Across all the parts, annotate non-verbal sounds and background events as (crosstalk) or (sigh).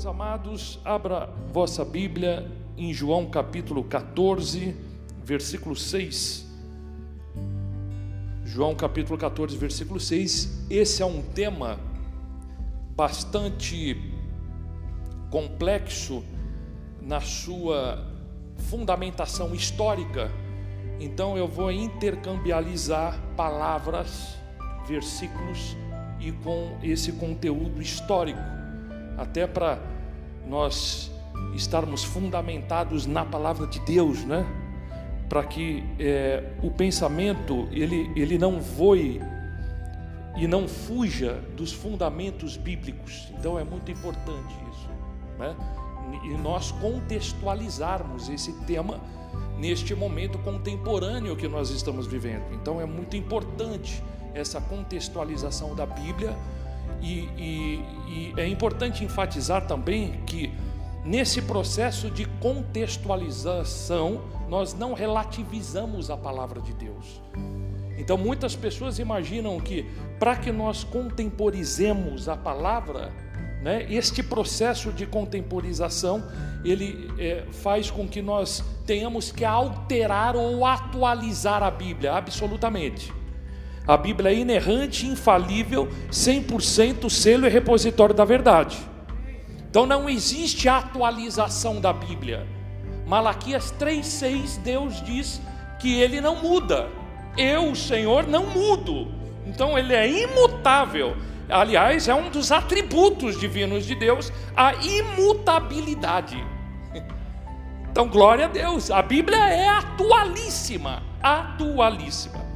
Meus amados, abra vossa Bíblia em João capítulo 14, versículo 6. João capítulo 14, versículo 6. Esse é um tema bastante complexo na sua fundamentação histórica. Então eu vou intercambializar palavras, versículos e com esse conteúdo histórico, até para nós estarmos fundamentados na palavra de Deus, né? Para que é, o pensamento ele, ele não voe e não fuja dos fundamentos bíblicos. Então é muito importante isso, né? E nós contextualizarmos esse tema neste momento contemporâneo que nós estamos vivendo. Então é muito importante essa contextualização da Bíblia e, e, e é importante enfatizar também que nesse processo de contextualização nós não relativizamos a palavra de Deus. Então muitas pessoas imaginam que para que nós contemporizemos a palavra, né, este processo de contemporização ele é, faz com que nós tenhamos que alterar ou atualizar a Bíblia, absolutamente. A Bíblia é inerrante, infalível, 100% selo e repositório da verdade. Então não existe atualização da Bíblia. Malaquias 3:6 Deus diz que ele não muda. Eu, o Senhor, não mudo. Então ele é imutável. Aliás, é um dos atributos divinos de Deus, a imutabilidade. Então, glória a Deus. A Bíblia é atualíssima, atualíssima.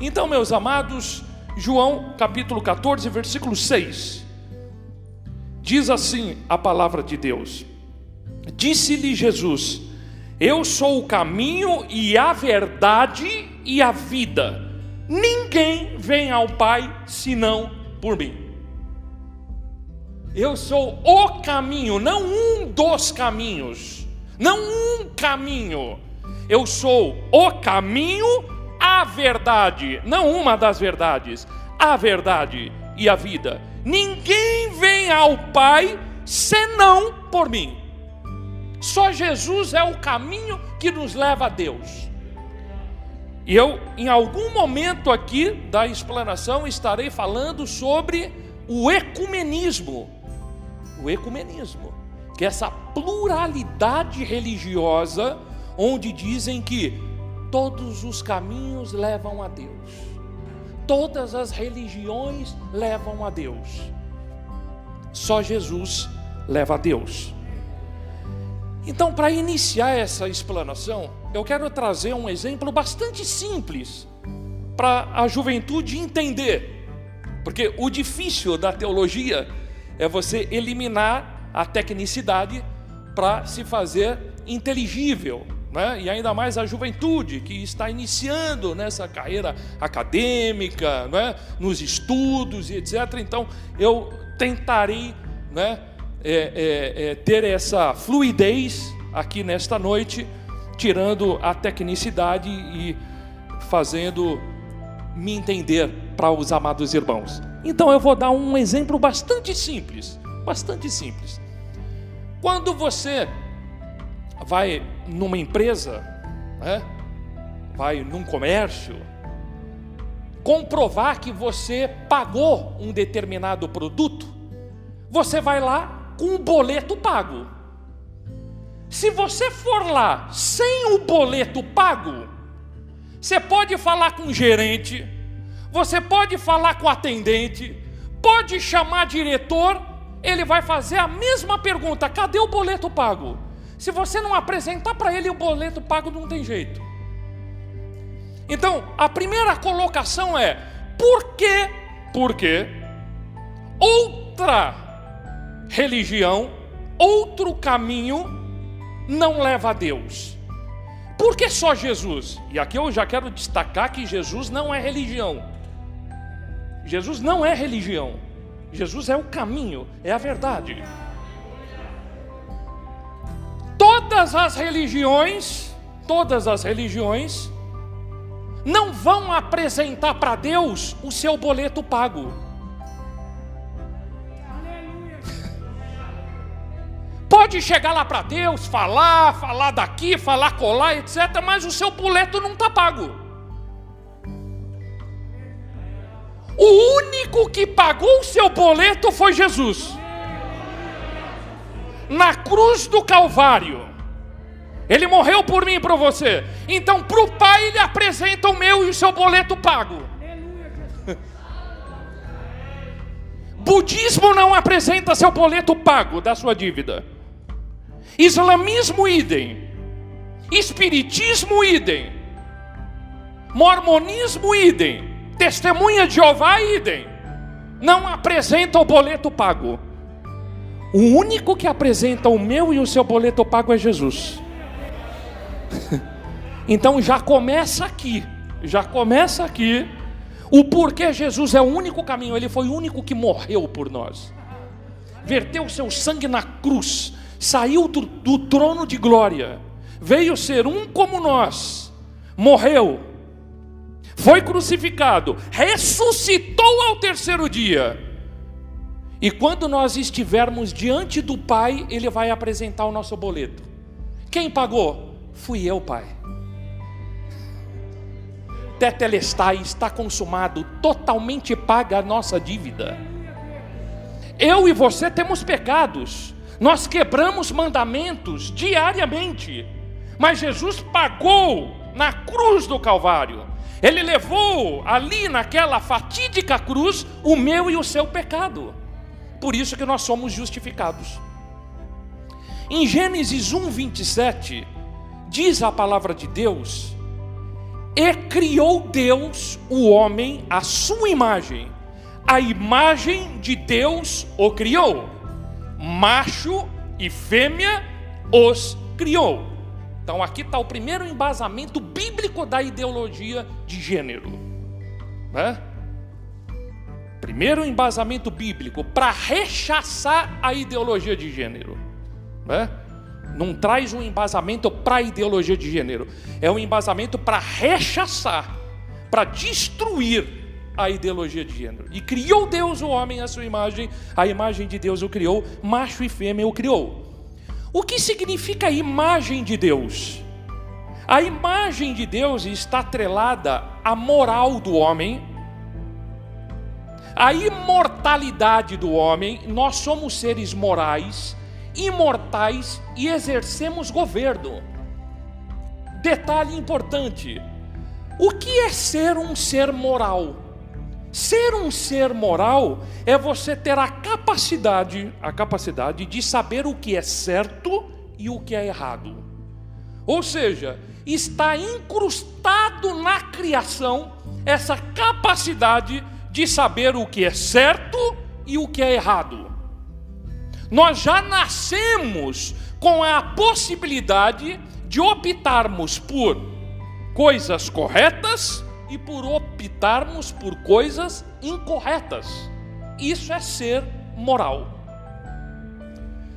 Então, meus amados, João capítulo 14, versículo 6. Diz assim a palavra de Deus: Disse-lhe Jesus: Eu sou o caminho e a verdade e a vida. Ninguém vem ao Pai senão por mim. Eu sou o caminho, não um dos caminhos, não um caminho. Eu sou o caminho, a verdade, não uma das verdades, a verdade e a vida. Ninguém vem ao Pai senão por mim. Só Jesus é o caminho que nos leva a Deus. E eu, em algum momento aqui da explanação, estarei falando sobre o ecumenismo. O ecumenismo, que é essa pluralidade religiosa, onde dizem que todos os caminhos levam a Deus, todas as religiões levam a Deus, só Jesus leva a Deus. Então, para iniciar essa explanação, eu quero trazer um exemplo bastante simples para a juventude entender, porque o difícil da teologia é você eliminar a tecnicidade para se fazer inteligível, né? e ainda mais a juventude que está iniciando nessa carreira acadêmica, né? nos estudos e etc. Então, eu tentarei né? é, é, é, ter essa fluidez aqui nesta noite, tirando a tecnicidade e fazendo me entender para os amados irmãos. Então eu vou dar um exemplo bastante simples, bastante simples. Quando você vai numa empresa, né, vai num comércio, comprovar que você pagou um determinado produto, você vai lá com o boleto pago. Se você for lá sem o boleto pago, você pode falar com o gerente, você pode falar com o atendente, pode chamar diretor, ele vai fazer a mesma pergunta: cadê o boleto pago? Se você não apresentar para ele o boleto pago, não tem jeito. Então, a primeira colocação é: por que, por que outra religião, outro caminho não leva a Deus. Por que só Jesus? E aqui eu já quero destacar que Jesus não é religião. Jesus não é religião. Jesus é o caminho, é a verdade. Todas as religiões, todas as religiões, não vão apresentar para Deus o seu boleto pago. pode chegar lá para Deus, falar, falar daqui, falar colar, etc., mas o seu boleto não está pago. O único que pagou o seu boleto foi Jesus. Na cruz do Calvário. Ele morreu por mim e por você. Então, para o Pai, ele apresenta o meu e o seu boleto pago. Budismo não apresenta seu boleto pago da sua dívida. Islamismo, idem. Espiritismo, idem. Mormonismo, idem. Testemunha de Jeová, idem. Não apresenta o boleto pago. O único que apresenta o meu e o seu boleto pago é Jesus. (laughs) então já começa aqui. Já começa aqui o porquê Jesus é o único caminho, ele foi o único que morreu por nós. Verteu seu sangue na cruz, saiu do, do trono de glória, veio ser um como nós, morreu, foi crucificado, ressuscitou ao terceiro dia. E quando nós estivermos diante do Pai, Ele vai apresentar o nosso boleto. Quem pagou? Fui eu, Pai tetelestai, está consumado, totalmente paga a nossa dívida. Eu e você temos pecados, nós quebramos mandamentos diariamente, mas Jesus pagou na cruz do Calvário. Ele levou ali naquela fatídica cruz o meu e o seu pecado. Por isso que nós somos justificados. Em Gênesis 1, 27, diz a palavra de Deus e criou Deus o homem à sua imagem. A imagem de Deus o criou. Macho e fêmea os criou. Então aqui está o primeiro embasamento bíblico da ideologia de gênero. Né? Primeiro embasamento bíblico para rechaçar a ideologia de gênero. Né? Não traz um embasamento para a ideologia de gênero, é um embasamento para rechaçar, para destruir a ideologia de gênero. E criou Deus o homem à sua imagem, a imagem de Deus o criou, macho e fêmea o criou. O que significa a imagem de Deus? A imagem de Deus está atrelada à moral do homem, à imortalidade do homem. Nós somos seres morais imortais e exercemos governo. Detalhe importante: o que é ser um ser moral? Ser um ser moral é você ter a capacidade, a capacidade de saber o que é certo e o que é errado. Ou seja, está incrustado na criação essa capacidade de saber o que é certo e o que é errado. Nós já nascemos com a possibilidade de optarmos por coisas corretas e por optarmos por coisas incorretas. Isso é ser moral.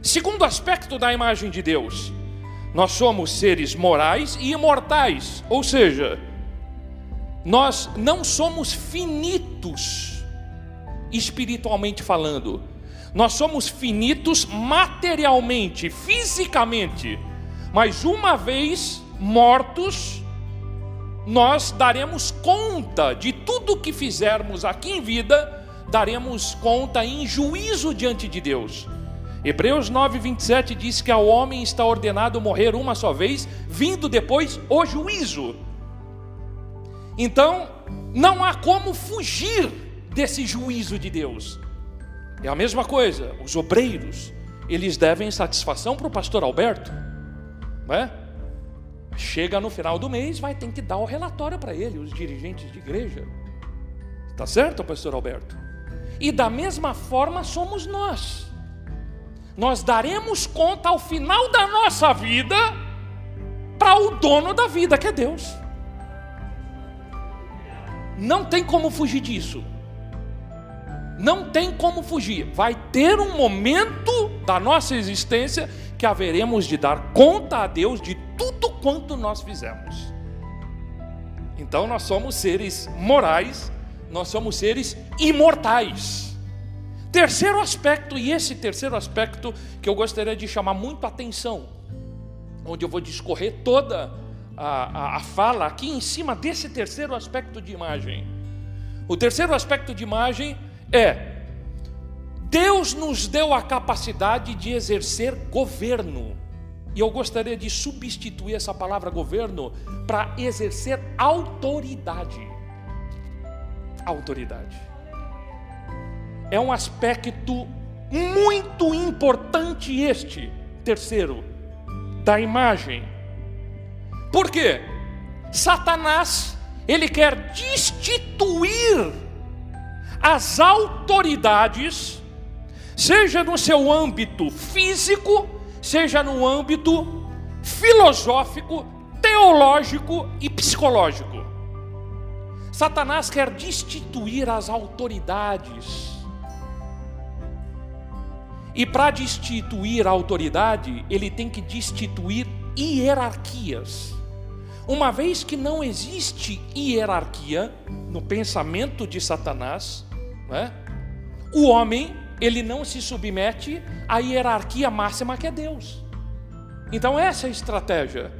Segundo aspecto da imagem de Deus, nós somos seres morais e imortais, ou seja, nós não somos finitos espiritualmente falando nós somos finitos materialmente, fisicamente, mas uma vez mortos, nós daremos conta de tudo que fizermos aqui em vida, daremos conta em juízo diante de Deus. Hebreus 9, 27 diz que ao homem está ordenado morrer uma só vez, vindo depois o juízo. Então, não há como fugir desse juízo de Deus. É a mesma coisa, os obreiros, eles devem satisfação para o pastor Alberto, né? Chega no final do mês, vai ter que dar o relatório para ele, os dirigentes de igreja. Tá certo, pastor Alberto? E da mesma forma somos nós. Nós daremos conta ao final da nossa vida para o dono da vida, que é Deus. Não tem como fugir disso. Não tem como fugir. Vai ter um momento da nossa existência que haveremos de dar conta a Deus de tudo quanto nós fizemos. Então nós somos seres morais, nós somos seres imortais. Terceiro aspecto, e esse terceiro aspecto que eu gostaria de chamar muito atenção, onde eu vou discorrer toda a, a, a fala aqui em cima desse terceiro aspecto de imagem. O terceiro aspecto de imagem é: Deus nos deu a capacidade de exercer governo. E eu gostaria de substituir essa palavra governo para exercer autoridade. Autoridade. É um aspecto muito importante este, terceiro, da imagem. Por quê? Satanás, ele quer destituir as autoridades, seja no seu âmbito físico, seja no âmbito filosófico, teológico e psicológico. Satanás quer destituir as autoridades. E para destituir a autoridade, ele tem que destituir hierarquias. Uma vez que não existe hierarquia no pensamento de Satanás, né, o homem ele não se submete à hierarquia máxima que é Deus. Então essa é a estratégia.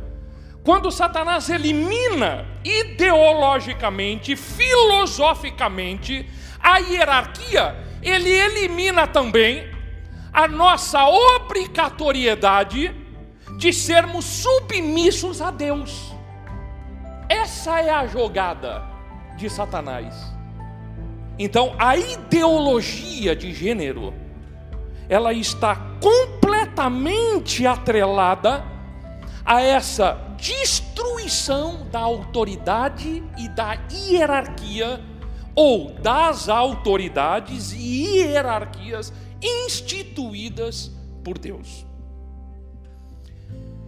Quando Satanás elimina ideologicamente, filosoficamente a hierarquia, ele elimina também a nossa obrigatoriedade de sermos submissos a Deus. Essa é a jogada de Satanás. Então, a ideologia de gênero, ela está completamente atrelada a essa destruição da autoridade e da hierarquia, ou das autoridades e hierarquias instituídas por Deus.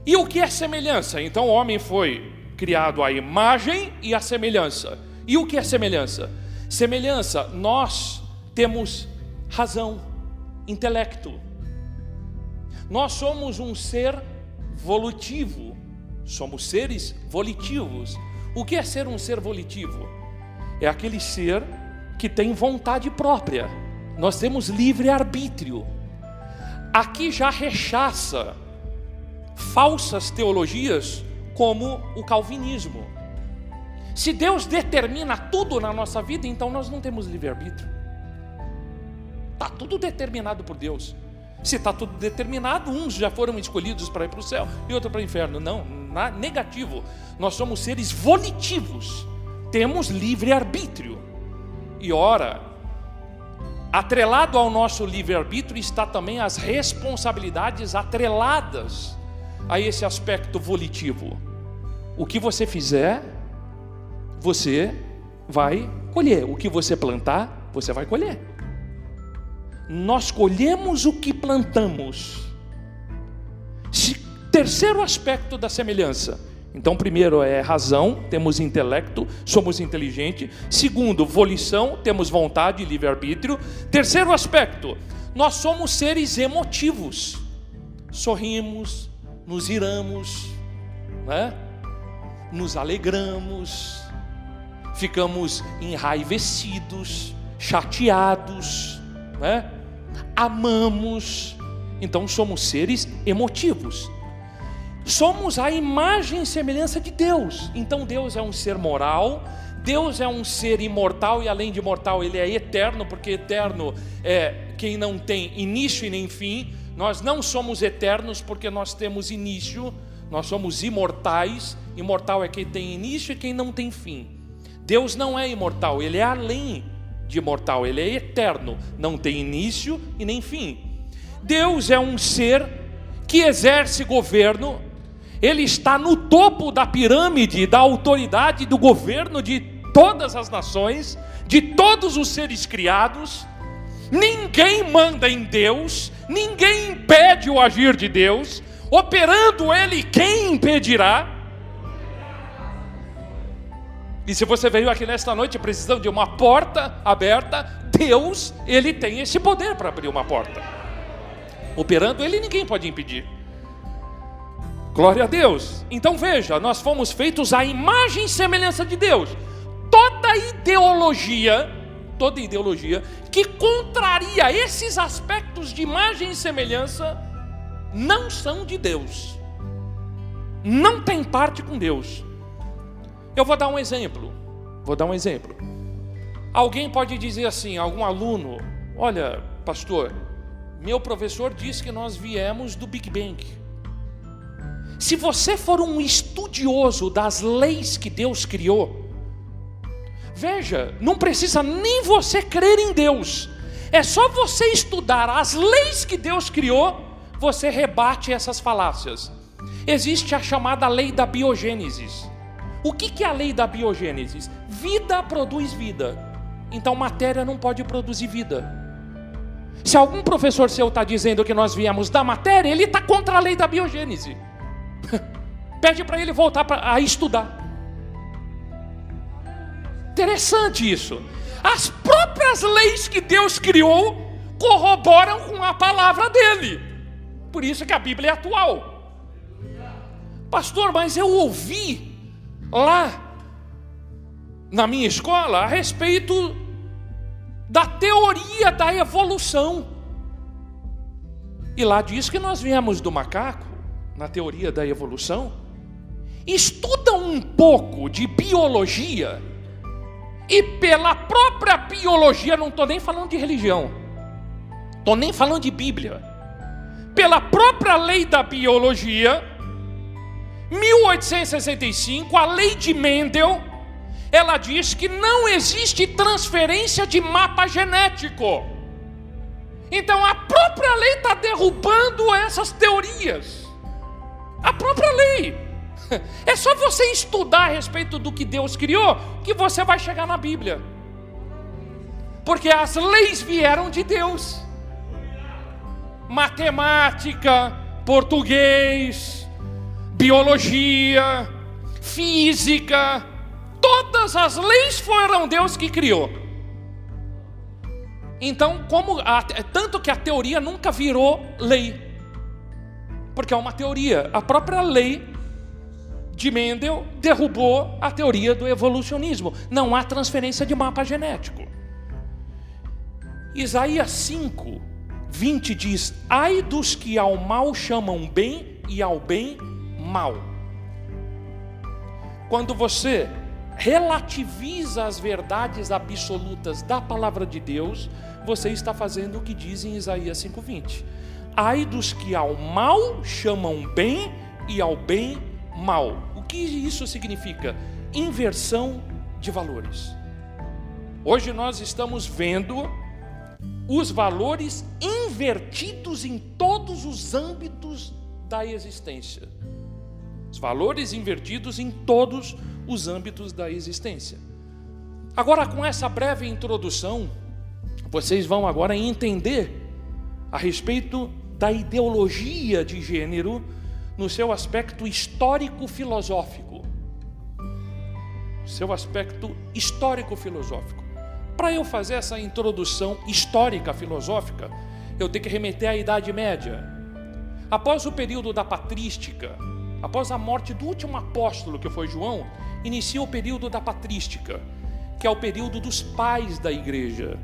E o que é semelhança? Então, o homem foi criado à imagem e à semelhança. E o que é semelhança? Semelhança, nós temos razão, intelecto. Nós somos um ser volitivo, somos seres volitivos. O que é ser um ser volitivo? É aquele ser que tem vontade própria. Nós temos livre arbítrio. Aqui já rechaça falsas teologias como o calvinismo. Se Deus determina tudo na nossa vida, então nós não temos livre-arbítrio. Está tudo determinado por Deus. Se está tudo determinado, uns já foram escolhidos para ir para o céu e outros para o inferno. Não, na, negativo. Nós somos seres volitivos. Temos livre-arbítrio. E ora, atrelado ao nosso livre-arbítrio está também as responsabilidades atreladas a esse aspecto volitivo. O que você fizer, você vai colher. O que você plantar, você vai colher. Nós colhemos o que plantamos. Terceiro aspecto da semelhança. Então, primeiro é razão, temos intelecto, somos inteligentes. Segundo, volição, temos vontade livre-arbítrio. Terceiro aspecto, nós somos seres emotivos. Sorrimos, nos iramos, né? Nos alegramos, ficamos enraivecidos, chateados, né? amamos. Então somos seres emotivos. Somos a imagem e semelhança de Deus. Então Deus é um ser moral, Deus é um ser imortal e além de mortal, ele é eterno, porque eterno é quem não tem início e nem fim. Nós não somos eternos porque nós temos início, nós somos imortais. Imortal é quem tem início e quem não tem fim. Deus não é imortal, ele é além de imortal, ele é eterno, não tem início e nem fim. Deus é um ser que exerce governo, ele está no topo da pirâmide da autoridade do governo de todas as nações, de todos os seres criados. Ninguém manda em Deus, ninguém impede o agir de Deus, operando ele, quem impedirá? E se você veio aqui nesta noite precisando de uma porta aberta, Deus, ele tem esse poder para abrir uma porta. Operando ele, ninguém pode impedir. Glória a Deus. Então veja, nós fomos feitos à imagem e semelhança de Deus. Toda ideologia, toda ideologia que contraria esses aspectos de imagem e semelhança não são de Deus. Não tem parte com Deus. Eu vou dar um exemplo. Vou dar um exemplo. Alguém pode dizer assim, algum aluno, olha, pastor, meu professor disse que nós viemos do Big Bang. Se você for um estudioso das leis que Deus criou, veja, não precisa nem você crer em Deus, é só você estudar as leis que Deus criou, você rebate essas falácias. Existe a chamada lei da biogênesis. O que é a lei da biogênesis? Vida produz vida, então matéria não pode produzir vida. Se algum professor seu está dizendo que nós viemos da matéria, ele está contra a lei da biogênese. (laughs) Pede para ele voltar pra, a estudar. Interessante isso. As próprias leis que Deus criou corroboram com a palavra dele. Por isso que a Bíblia é atual. Pastor, mas eu ouvi lá na minha escola a respeito da teoria da evolução. E lá diz que nós viemos do macaco, na teoria da evolução. Estuda um pouco de biologia, e pela própria biologia, não estou nem falando de religião, estou nem falando de Bíblia, pela própria lei da biologia, 1865, a lei de Mendel, ela diz que não existe transferência de mapa genético. Então a própria lei está derrubando essas teorias. A própria lei. (laughs) É só você estudar a respeito do que Deus criou que você vai chegar na Bíblia. Porque as leis vieram de Deus. Matemática, português, biologia, física, Todas as leis foram Deus que criou. Então, como a, tanto que a teoria nunca virou lei, porque é uma teoria. A própria lei de Mendel derrubou a teoria do evolucionismo. Não há transferência de mapa genético. Isaías 5, 20 diz: Ai dos que ao mal chamam bem e ao bem mal. Quando você relativiza as verdades absolutas da palavra de Deus, você está fazendo o que diz em Isaías 5:20. Ai dos que ao mal chamam bem e ao bem mal. O que isso significa? Inversão de valores. Hoje nós estamos vendo os valores invertidos em todos os âmbitos da existência. Os valores invertidos em todos os os âmbitos da existência. Agora, com essa breve introdução, vocês vão agora entender a respeito da ideologia de gênero no seu aspecto histórico-filosófico. Seu aspecto histórico-filosófico. Para eu fazer essa introdução histórica filosófica, eu tenho que remeter à Idade Média. Após o período da patrística, após a morte do último apóstolo que foi João, inicia o período da patrística, que é o período dos pais da igreja.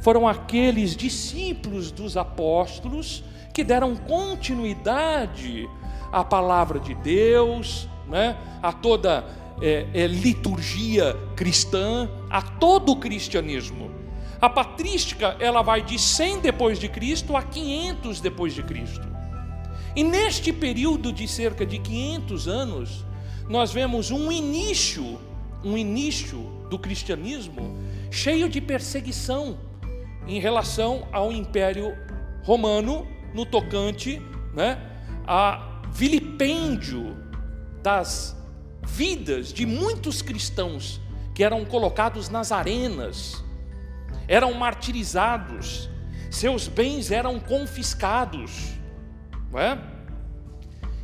Foram aqueles discípulos dos apóstolos que deram continuidade à palavra de Deus, né? a toda é, é, liturgia cristã, a todo o cristianismo. A patrística ela vai de 100 depois de Cristo a 500 depois de Cristo. E neste período de cerca de 500 anos, nós vemos um início, um início do cristianismo cheio de perseguição em relação ao Império Romano no tocante, né, a vilipêndio das vidas de muitos cristãos que eram colocados nas arenas, eram martirizados, seus bens eram confiscados, não é?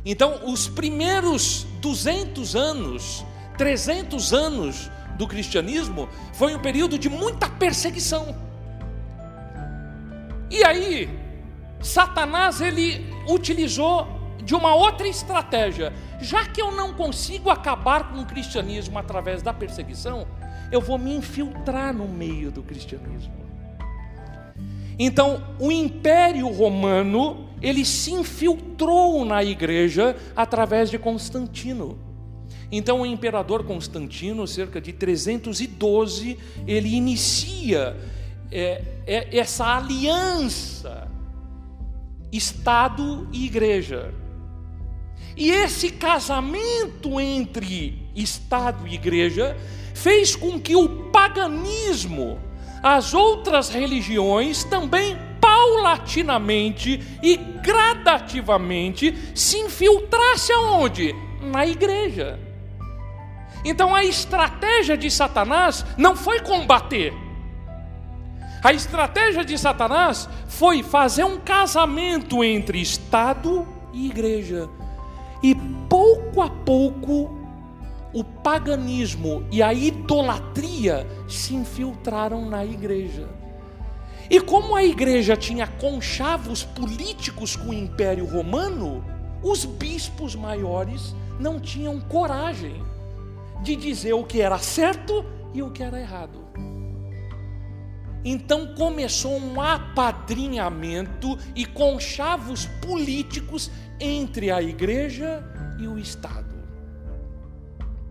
Então, os primeiros 200 anos, 300 anos do cristianismo foi um período de muita perseguição. E aí, Satanás ele utilizou de uma outra estratégia. Já que eu não consigo acabar com o cristianismo através da perseguição, eu vou me infiltrar no meio do cristianismo. Então, o Império Romano, ele se infiltrou na igreja através de Constantino. Então, o imperador Constantino, cerca de 312, ele inicia é, é, essa aliança Estado e igreja. E esse casamento entre Estado e igreja fez com que o paganismo, as outras religiões também paulatinamente e gradativamente se infiltrasse aonde? Na igreja. Então a estratégia de Satanás não foi combater. A estratégia de Satanás foi fazer um casamento entre Estado e igreja. E pouco a pouco o paganismo e a idolatria se infiltraram na igreja. E como a igreja tinha conchavos políticos com o Império Romano, os bispos maiores não tinham coragem de dizer o que era certo e o que era errado. Então começou um apadrinhamento e conchavos políticos entre a igreja e o Estado.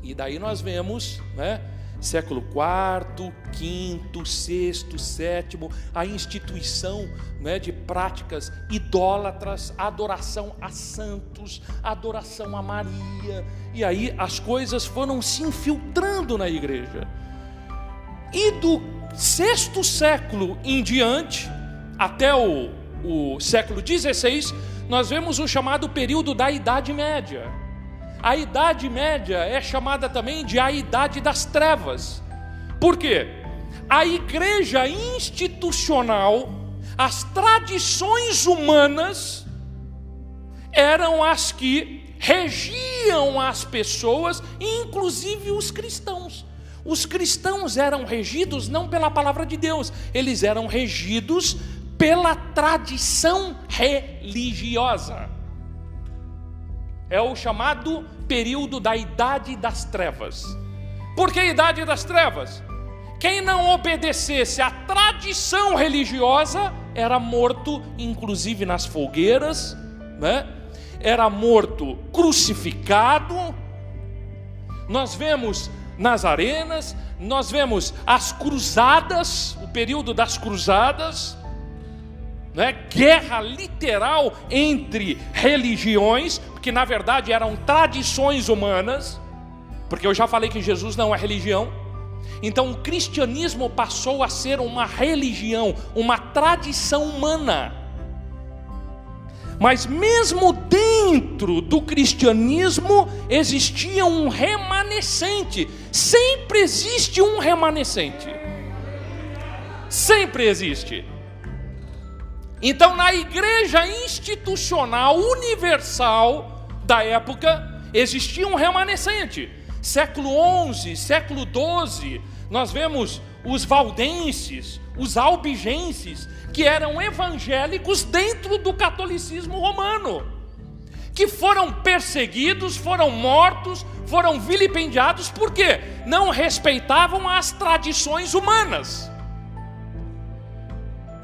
E daí nós vemos, né, século IV, V, VI, VII, a instituição né, de práticas idólatras, adoração a santos, adoração a Maria, e aí as coisas foram se infiltrando na igreja. E do sexto século em diante, até o, o século XVI, nós vemos o chamado período da Idade Média a Idade Média é chamada também de a Idade das Trevas. Por quê? A igreja institucional, as tradições humanas, eram as que regiam as pessoas, inclusive os cristãos. Os cristãos eram regidos não pela palavra de Deus, eles eram regidos pela tradição religiosa é o chamado período da idade das trevas. Por que idade das trevas? Quem não obedecesse à tradição religiosa era morto, inclusive nas fogueiras, né? era morto crucificado. Nós vemos nas arenas, nós vemos as cruzadas, o período das cruzadas, né? guerra literal entre religiões, que na verdade eram tradições humanas, porque eu já falei que Jesus não é religião. Então o cristianismo passou a ser uma religião, uma tradição humana. Mas mesmo dentro do cristianismo existia um remanescente. Sempre existe um remanescente. Sempre existe. Então, na igreja institucional universal da época, existia um remanescente. Século XI, século XII, nós vemos os valdenses, os albigenses, que eram evangélicos dentro do catolicismo romano, que foram perseguidos, foram mortos, foram vilipendiados, porque não respeitavam as tradições humanas.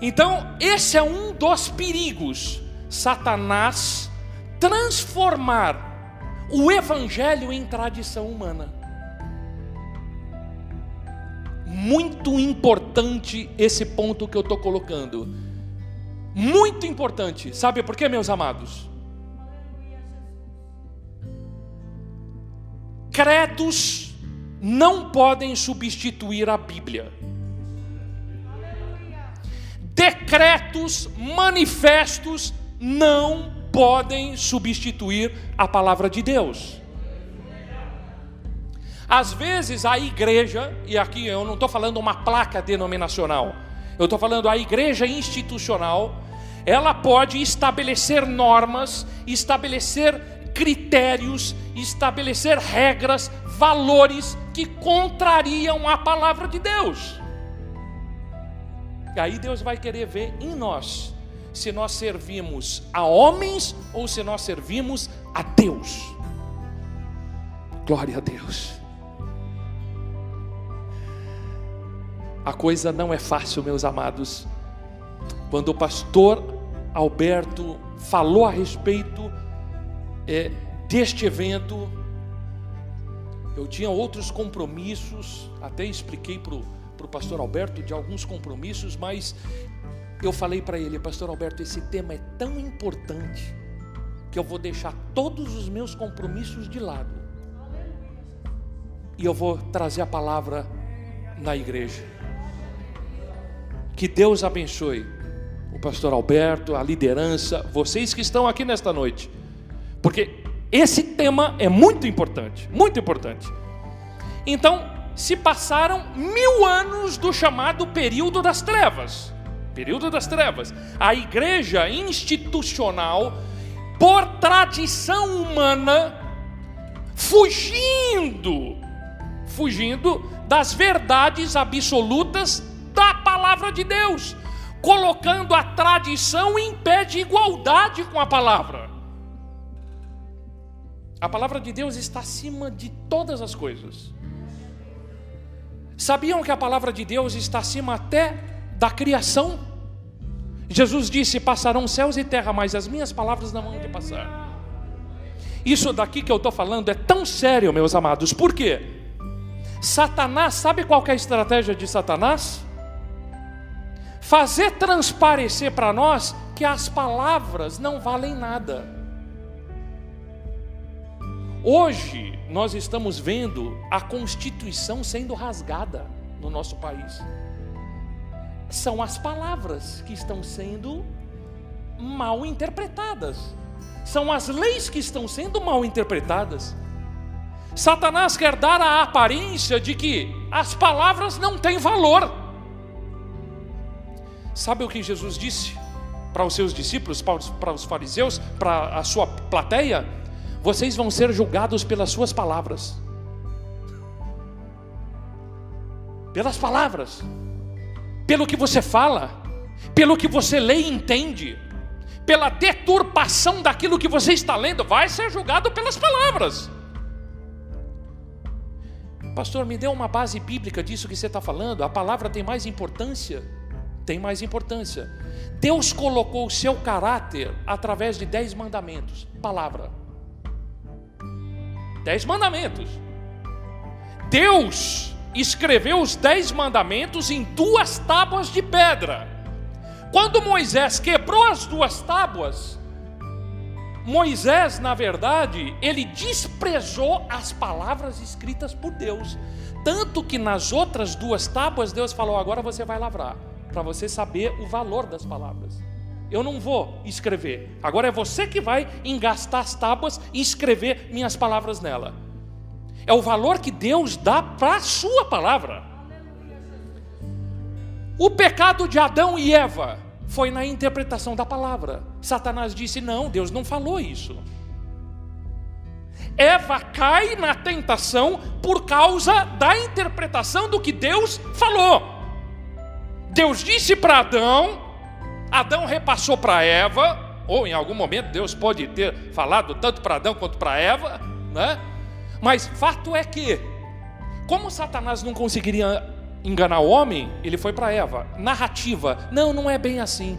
Então, esse é um dos perigos. Satanás transformar o evangelho em tradição humana. Muito importante esse ponto que eu estou colocando. Muito importante. Sabe por quê, meus amados? Credos não podem substituir a Bíblia decretos, manifestos não podem substituir a palavra de Deus. Às vezes a igreja, e aqui eu não estou falando uma placa denominacional, eu estou falando a igreja institucional, ela pode estabelecer normas, estabelecer critérios, estabelecer regras, valores que contrariam a palavra de Deus. E aí Deus vai querer ver em nós se nós servimos a homens ou se nós servimos a Deus. Glória a Deus. A coisa não é fácil, meus amados, quando o pastor Alberto falou a respeito é, deste evento, eu tinha outros compromissos, até expliquei para o pastor Alberto de alguns compromissos, mas eu falei para ele, pastor Alberto, esse tema é tão importante que eu vou deixar todos os meus compromissos de lado e eu vou trazer a palavra na igreja. Que Deus abençoe o pastor Alberto, a liderança, vocês que estão aqui nesta noite, porque esse tema é muito importante, muito importante. Então, se passaram mil anos do chamado período das trevas. Período das trevas. A igreja institucional por tradição humana, fugindo, fugindo das verdades absolutas da palavra de Deus, colocando a tradição em pé de igualdade com a palavra. A palavra de Deus está acima de todas as coisas. Sabiam que a palavra de Deus está acima até da criação? Jesus disse: Passarão céus e terra, mas as minhas palavras não vão de passar. Isso daqui que eu estou falando é tão sério, meus amados, por quê? Satanás, sabe qual é a estratégia de Satanás? Fazer transparecer para nós que as palavras não valem nada. Hoje nós estamos vendo a Constituição sendo rasgada no nosso país são as palavras que estão sendo mal interpretadas. São as leis que estão sendo mal interpretadas. Satanás quer dar a aparência de que as palavras não têm valor. Sabe o que Jesus disse para os seus discípulos, para os, para os fariseus, para a sua plateia? Vocês vão ser julgados pelas suas palavras. Pelas palavras pelo que você fala, pelo que você lê e entende, pela deturpação daquilo que você está lendo, vai ser julgado pelas palavras. Pastor, me dê uma base bíblica disso que você está falando. A palavra tem mais importância? Tem mais importância. Deus colocou o seu caráter através de dez mandamentos. Palavra. Dez mandamentos. Deus escreveu os dez mandamentos em duas tábuas de pedra. Quando Moisés quebrou as duas tábuas, Moisés, na verdade, ele desprezou as palavras escritas por Deus. Tanto que nas outras duas tábuas, Deus falou: agora você vai lavrar, para você saber o valor das palavras. Eu não vou escrever, agora é você que vai engastar as tábuas e escrever minhas palavras nela é o valor que Deus dá para a sua palavra. O pecado de Adão e Eva foi na interpretação da palavra. Satanás disse: não, Deus não falou isso. Eva cai na tentação por causa da interpretação do que Deus falou. Deus disse para Adão, Adão repassou para Eva, ou em algum momento Deus pode ter falado tanto para Adão quanto para Eva, né? Mas fato é que, como Satanás não conseguiria enganar o homem, ele foi para Eva. Narrativa, não, não é bem assim.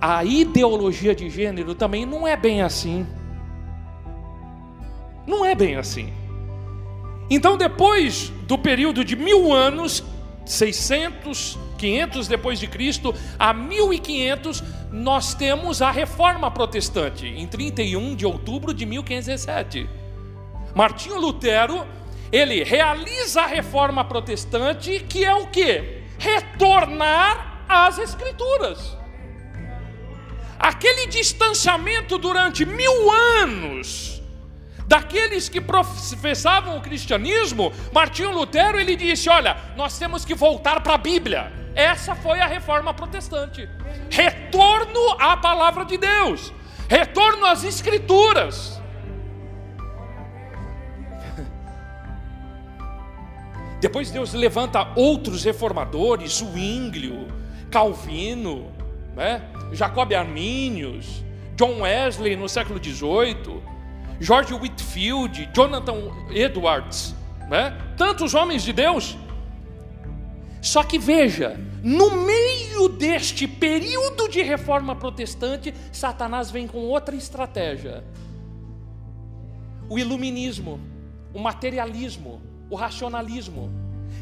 A ideologia de gênero também não é bem assim. Não é bem assim. Então, depois do período de mil anos, 600, 500 depois de Cristo a 1500, nós temos a Reforma Protestante, em 31 de outubro de 1517. Martinho Lutero, ele realiza a Reforma Protestante, que é o que? Retornar às Escrituras. Aquele distanciamento durante mil anos daqueles que professavam o cristianismo, Martinho Lutero ele disse: Olha, nós temos que voltar para a Bíblia. Essa foi a reforma protestante. Retorno à palavra de Deus, retorno às Escrituras. (laughs) Depois Deus levanta outros reformadores, Zwinglio, Calvino, né? Jacob Arminius, John Wesley no século XVIII, George Whitfield, Jonathan Edwards, né? tantos homens de Deus. Só que veja, no meio deste período de reforma protestante, Satanás vem com outra estratégia: o iluminismo, o materialismo, o racionalismo,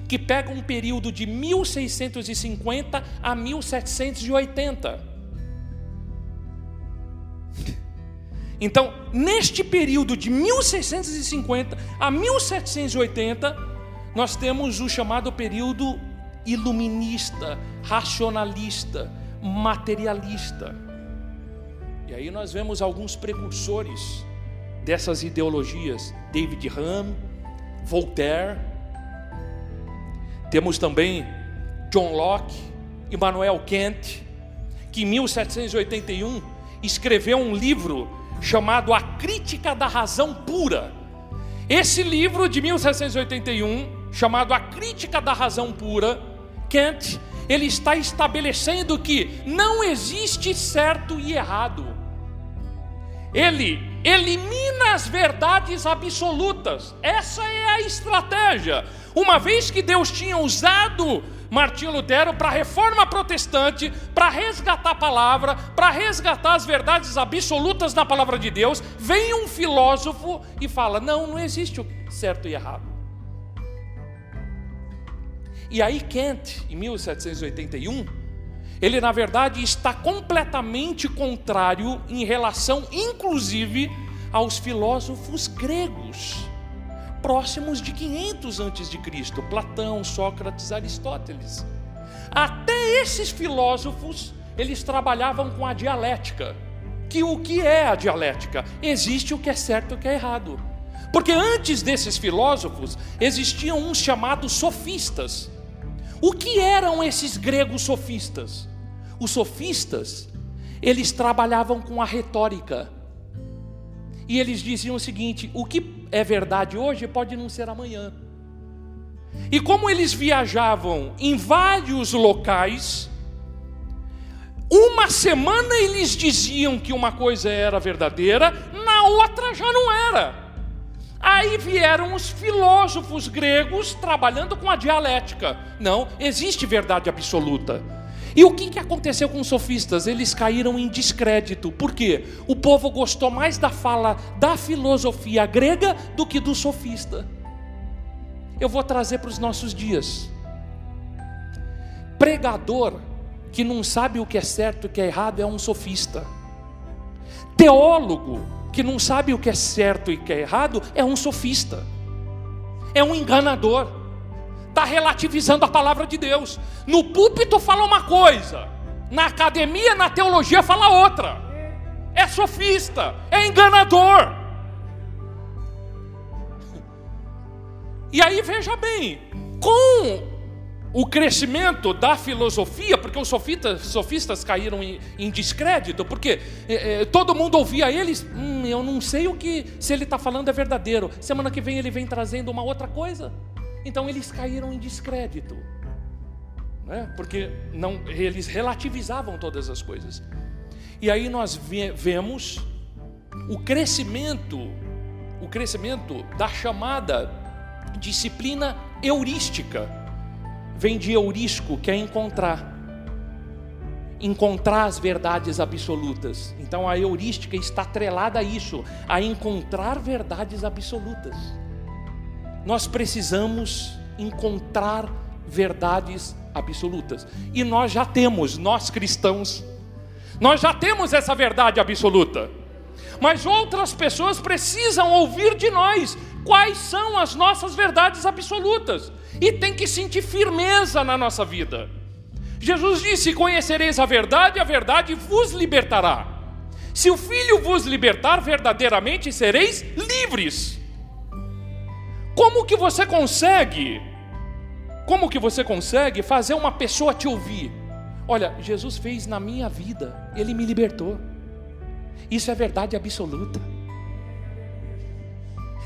que pega um período de 1650 a 1780. Então, neste período de 1650 a 1780, nós temos o chamado período iluminista, racionalista, materialista. E aí nós vemos alguns precursores dessas ideologias: David Hume, Voltaire. Temos também John Locke, Immanuel Kant, que em 1781 escreveu um livro chamado A Crítica da Razão Pura. Esse livro de 1781, chamado A Crítica da Razão Pura, Kant, ele está estabelecendo que não existe certo e errado. Ele elimina as verdades absolutas. Essa é a estratégia. Uma vez que Deus tinha usado Martinho Lutero para a reforma protestante, para resgatar a palavra, para resgatar as verdades absolutas na palavra de Deus, vem um filósofo e fala: não, não existe o certo e errado. E aí Kant, em 1781, ele na verdade está completamente contrário em relação, inclusive, aos filósofos gregos, próximos de 500 antes de Cristo, Platão, Sócrates, Aristóteles. Até esses filósofos, eles trabalhavam com a dialética. Que o que é a dialética? Existe o que é certo e o que é errado. Porque antes desses filósofos existiam uns chamados sofistas o que eram esses gregos sofistas? Os sofistas, eles trabalhavam com a retórica. E eles diziam o seguinte: o que é verdade hoje pode não ser amanhã. E como eles viajavam em vários locais, uma semana eles diziam que uma coisa era verdadeira, na outra já não era. Aí vieram os filósofos gregos trabalhando com a dialética. Não, existe verdade absoluta. E o que, que aconteceu com os sofistas? Eles caíram em descrédito. Por quê? O povo gostou mais da fala da filosofia grega do que do sofista. Eu vou trazer para os nossos dias. Pregador que não sabe o que é certo e o que é errado é um sofista. Teólogo que não sabe o que é certo e o que é errado, é um sofista, é um enganador, está relativizando a palavra de Deus. No púlpito fala uma coisa, na academia, na teologia fala outra. É sofista, é enganador. (laughs) E aí veja bem, com o crescimento da filosofia, porque os sofistas, sofistas caíram em, em, descrédito, porque é, é, todo mundo ouvia eles, hum, eu não sei o que, se ele está falando é verdadeiro, semana que vem ele vem trazendo uma outra coisa, então eles caíram em descrédito, né? porque não, eles relativizavam todas as coisas, e aí nós vemos o crescimento, o crescimento da chamada disciplina heurística, vem de eurisco, que é encontrar. Encontrar as verdades absolutas. Então a heurística está atrelada a isso, a encontrar verdades absolutas. Nós precisamos encontrar verdades absolutas. E nós já temos, nós cristãos, nós já temos essa verdade absoluta. Mas outras pessoas precisam ouvir de nós quais são as nossas verdades absolutas e tem que sentir firmeza na nossa vida. Jesus disse: Conhecereis a verdade, a verdade vos libertará. Se o Filho vos libertar, verdadeiramente sereis livres. Como que você consegue? Como que você consegue fazer uma pessoa te ouvir? Olha, Jesus fez na minha vida, Ele me libertou. Isso é verdade absoluta.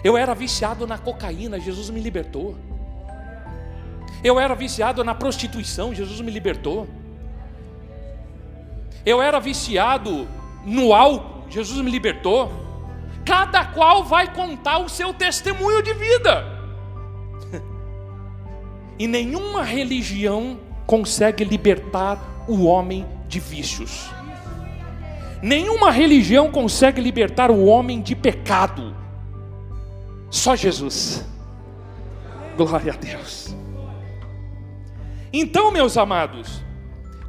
Eu era viciado na cocaína, Jesus me libertou. Eu era viciado na prostituição, Jesus me libertou. Eu era viciado no álcool, Jesus me libertou. Cada qual vai contar o seu testemunho de vida. E nenhuma religião consegue libertar o homem de vícios. Nenhuma religião consegue libertar o homem de pecado. Só Jesus. Glória a Deus. Então, meus amados,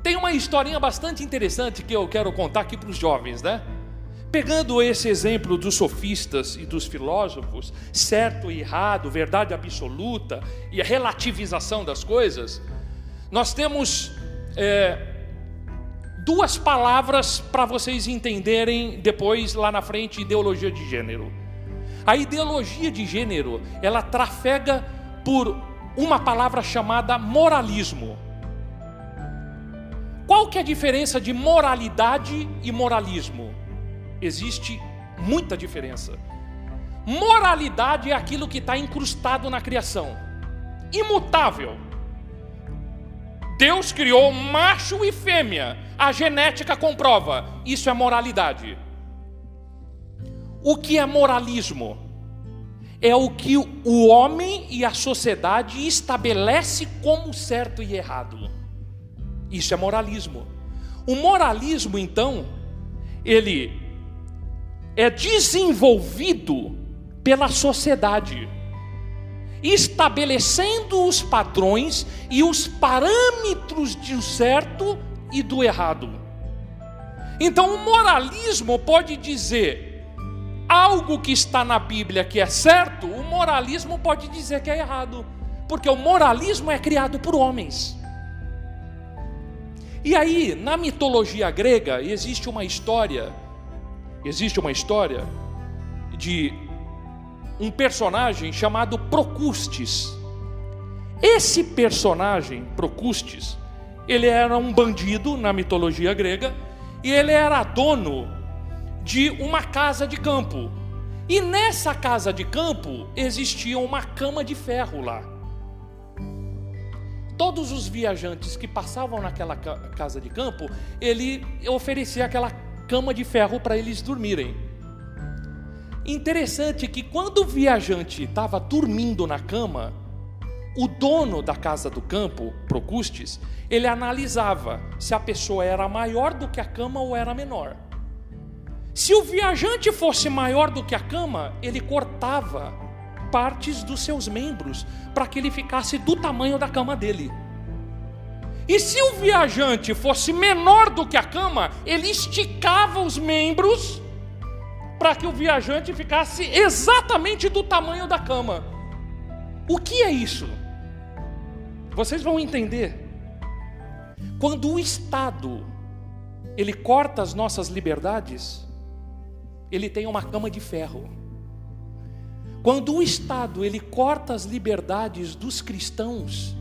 tem uma historinha bastante interessante que eu quero contar aqui para os jovens, né? Pegando esse exemplo dos sofistas e dos filósofos, certo e errado, verdade absoluta e a relativização das coisas, nós temos é, duas palavras para vocês entenderem depois lá na frente ideologia de gênero. A ideologia de gênero ela trafega por uma palavra chamada moralismo. Qual que é a diferença de moralidade e moralismo? Existe muita diferença. Moralidade é aquilo que está incrustado na criação, imutável. Deus criou macho e fêmea, a genética comprova, isso é moralidade. O que é moralismo? É o que o homem e a sociedade estabelece como certo e errado. Isso é moralismo. O moralismo, então, ele é desenvolvido pela sociedade, estabelecendo os padrões e os parâmetros do certo e do errado. Então, o moralismo pode dizer algo que está na Bíblia que é certo, o moralismo pode dizer que é errado, porque o moralismo é criado por homens. E aí, na mitologia grega, existe uma história, existe uma história de um personagem chamado Procustes. Esse personagem, Procustes, ele era um bandido na mitologia grega e ele era dono de uma casa de campo. E nessa casa de campo existia uma cama de ferro lá. Todos os viajantes que passavam naquela casa de campo, ele oferecia aquela cama de ferro para eles dormirem. Interessante que quando o viajante estava dormindo na cama, o dono da casa do campo, Procustes, ele analisava se a pessoa era maior do que a cama ou era menor. Se o viajante fosse maior do que a cama, ele cortava partes dos seus membros para que ele ficasse do tamanho da cama dele. E se o viajante fosse menor do que a cama, ele esticava os membros para que o viajante ficasse exatamente do tamanho da cama. O que é isso? Vocês vão entender. Quando o Estado ele corta as nossas liberdades, ele tem uma cama de ferro. Quando o Estado ele corta as liberdades dos cristãos,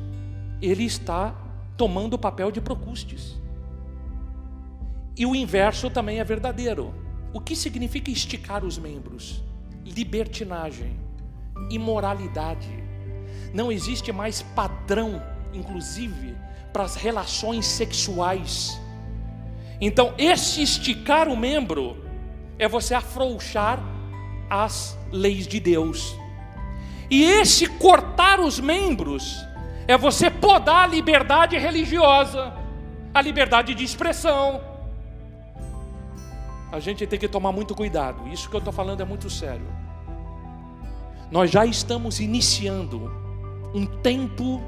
ele está tomando o papel de Procustes. E o inverso também é verdadeiro. O que significa esticar os membros? Libertinagem, imoralidade. Não existe mais padrão, inclusive, para as relações sexuais. Então, esse esticar o membro é você afrouxar as leis de Deus. E esse cortar os membros é você podar a liberdade religiosa, a liberdade de expressão. A gente tem que tomar muito cuidado, isso que eu estou falando é muito sério. Nós já estamos iniciando um tempo,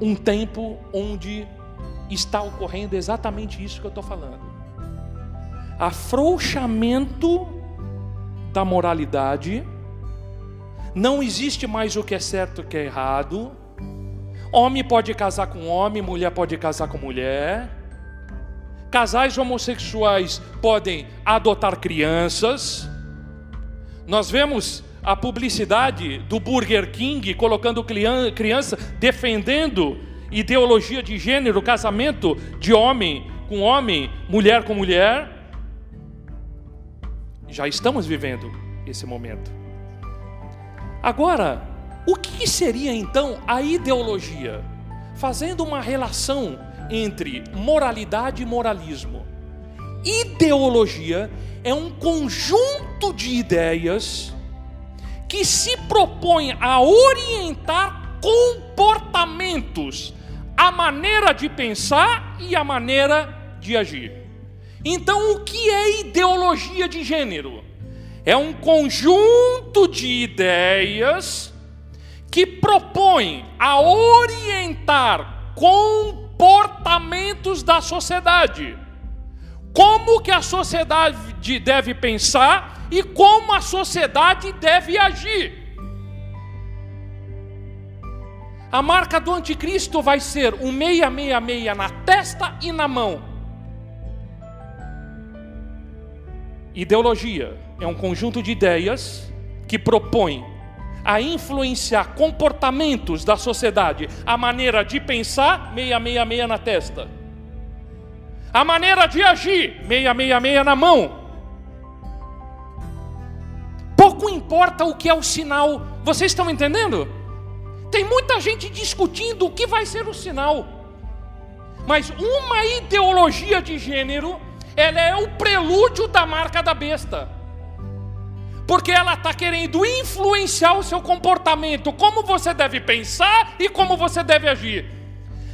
um tempo onde está ocorrendo exatamente isso que eu estou falando. Afrouxamento da moralidade, não existe mais o que é certo e o que é errado. Homem pode casar com homem, mulher pode casar com mulher. Casais homossexuais podem adotar crianças. Nós vemos a publicidade do Burger King colocando criança defendendo ideologia de gênero, casamento de homem com homem, mulher com mulher. Já estamos vivendo esse momento. Agora, o que seria então a ideologia? Fazendo uma relação entre moralidade e moralismo. Ideologia é um conjunto de ideias que se propõe a orientar comportamentos, a maneira de pensar e a maneira de agir. Então, o que é ideologia de gênero? É um conjunto de ideias que propõe a orientar comportamentos da sociedade. Como que a sociedade deve pensar e como a sociedade deve agir. A marca do anticristo vai ser um 666 na testa e na mão. Ideologia é um conjunto de ideias que propõe a influenciar comportamentos da sociedade, a maneira de pensar, 666 na testa. A maneira de agir, 666 na mão. Pouco importa o que é o sinal. Vocês estão entendendo? Tem muita gente discutindo o que vai ser o sinal. Mas uma ideologia de gênero, ela é o prelúdio da marca da besta. Porque ela está querendo influenciar o seu comportamento, como você deve pensar e como você deve agir.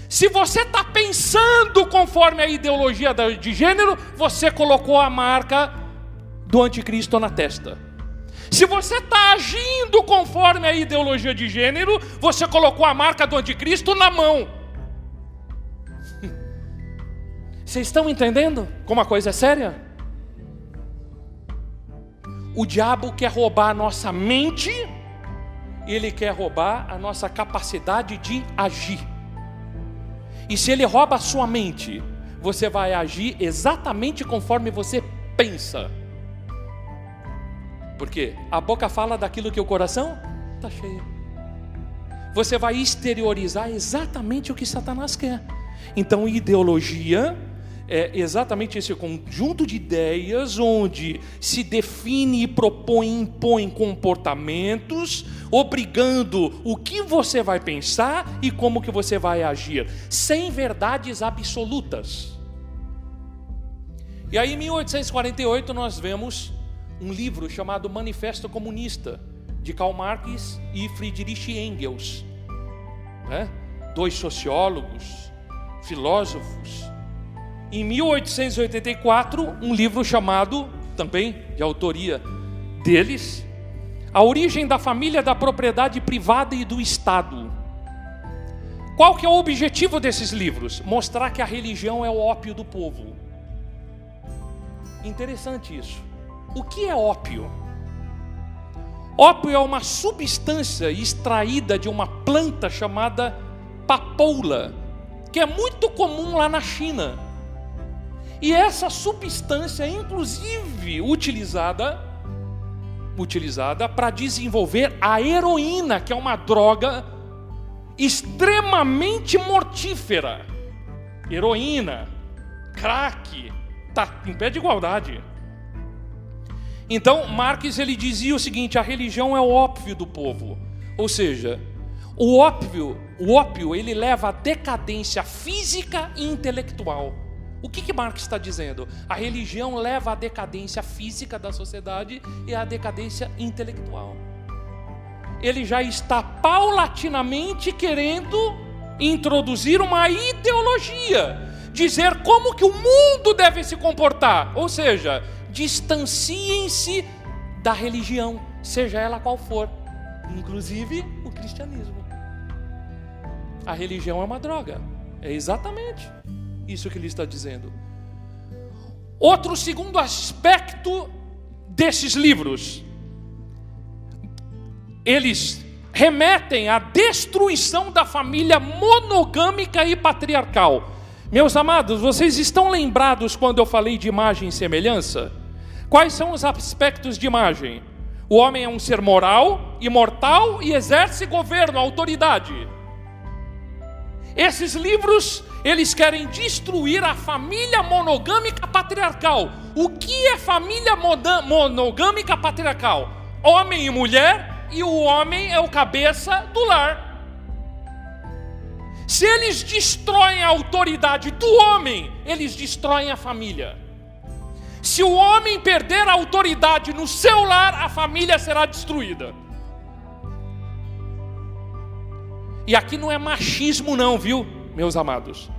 Se você está pensando conforme a ideologia de gênero, você colocou a marca do anticristo na testa. Se você está agindo conforme a ideologia de gênero, você colocou a marca do anticristo na mão. (laughs) Vocês estão entendendo como a coisa é séria? O diabo quer roubar a nossa mente, ele quer roubar a nossa capacidade de agir. E se ele rouba a sua mente, você vai agir exatamente conforme você pensa. Porque a boca fala daquilo que o coração está cheio. Você vai exteriorizar exatamente o que Satanás quer. Então, ideologia é exatamente esse conjunto de ideias onde se define e propõe, impõe comportamentos, obrigando o que você vai pensar e como que você vai agir, sem verdades absolutas. E aí, em 1848, nós vemos um livro chamado Manifesto Comunista, de Karl Marx e Friedrich Engels. Né? Dois sociólogos, filósofos. Em 1884, um livro chamado, também de autoria deles, A Origem da Família, da Propriedade Privada e do Estado. Qual que é o objetivo desses livros? Mostrar que a religião é o ópio do povo. Interessante isso. O que é ópio? Ópio é uma substância extraída de uma planta chamada papoula, que é muito comum lá na China. E essa substância é inclusive utilizada utilizada para desenvolver a heroína, que é uma droga extremamente mortífera. Heroína, crack, tá em pé de igualdade. Então, Marx ele dizia o seguinte: a religião é o ópio do povo. Ou seja, o ópio, o ópio ele leva à decadência física e intelectual. O que, que Marx está dizendo? A religião leva à decadência física da sociedade e à decadência intelectual. Ele já está paulatinamente querendo introduzir uma ideologia, dizer como que o mundo deve se comportar. Ou seja, distanciem-se da religião, seja ela qual for, inclusive o cristianismo. A religião é uma droga, é exatamente isso que ele está dizendo. Outro segundo aspecto desses livros, eles remetem à destruição da família monogâmica e patriarcal. Meus amados, vocês estão lembrados quando eu falei de imagem e semelhança? Quais são os aspectos de imagem? O homem é um ser moral, imortal e exerce governo, autoridade. Esses livros, eles querem destruir a família monogâmica patriarcal. O que é família monogâmica patriarcal? Homem e mulher, e o homem é o cabeça do lar. Se eles destroem a autoridade do homem, eles destroem a família. Se o homem perder a autoridade no seu lar, a família será destruída. E aqui não é machismo, não, viu? meus amados.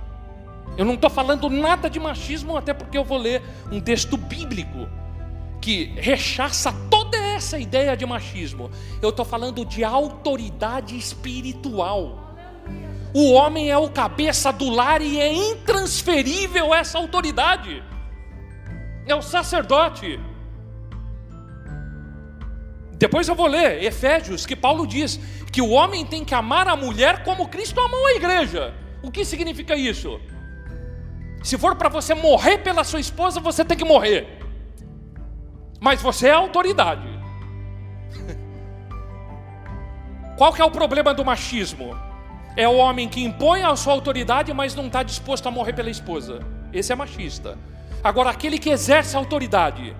Eu não estou falando nada de machismo, até porque eu vou ler um texto bíblico que rechaça toda essa ideia de machismo. Eu estou falando de autoridade espiritual. O homem é o cabeça do lar e é intransferível essa autoridade. É o sacerdote. Depois eu vou ler Efésios, que Paulo diz que o homem tem que amar a mulher como Cristo amou a igreja. O que significa isso? Se for para você morrer pela sua esposa, você tem que morrer. Mas você é autoridade. (laughs) Qual que é o problema do machismo? É o homem que impõe a sua autoridade, mas não está disposto a morrer pela esposa. Esse é machista. Agora, aquele que exerce a autoridade,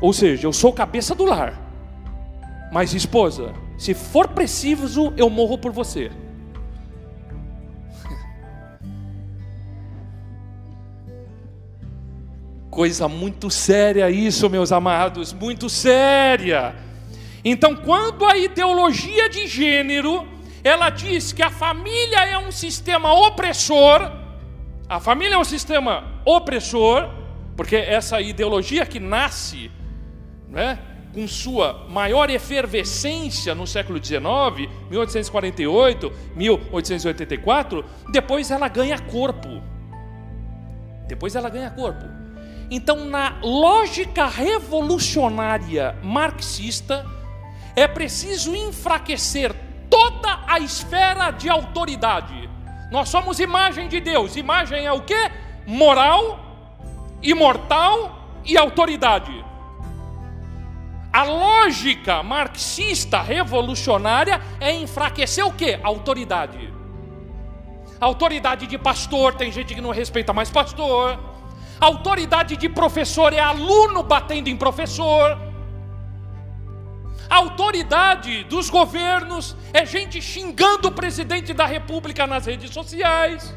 ou seja, eu sou cabeça do lar, mas esposa, se for preciso, eu morro por você. (laughs) Coisa muito séria isso, meus amados, muito séria. Então, quando a ideologia de gênero, ela diz que a família é um sistema opressor, a família é um sistema opressor, porque essa ideologia que nasce, né, com sua maior efervescência no século XIX, 1848, 1884, depois ela ganha corpo. Depois ela ganha corpo. Então, na lógica revolucionária marxista, é preciso enfraquecer toda a esfera de autoridade. Nós somos imagem de Deus. Imagem é o que? Moral, imortal e autoridade. A lógica marxista revolucionária é enfraquecer o que? Autoridade. Autoridade de pastor, tem gente que não respeita mais pastor autoridade de professor é aluno batendo em professor. autoridade dos governos é gente xingando o presidente da república nas redes sociais.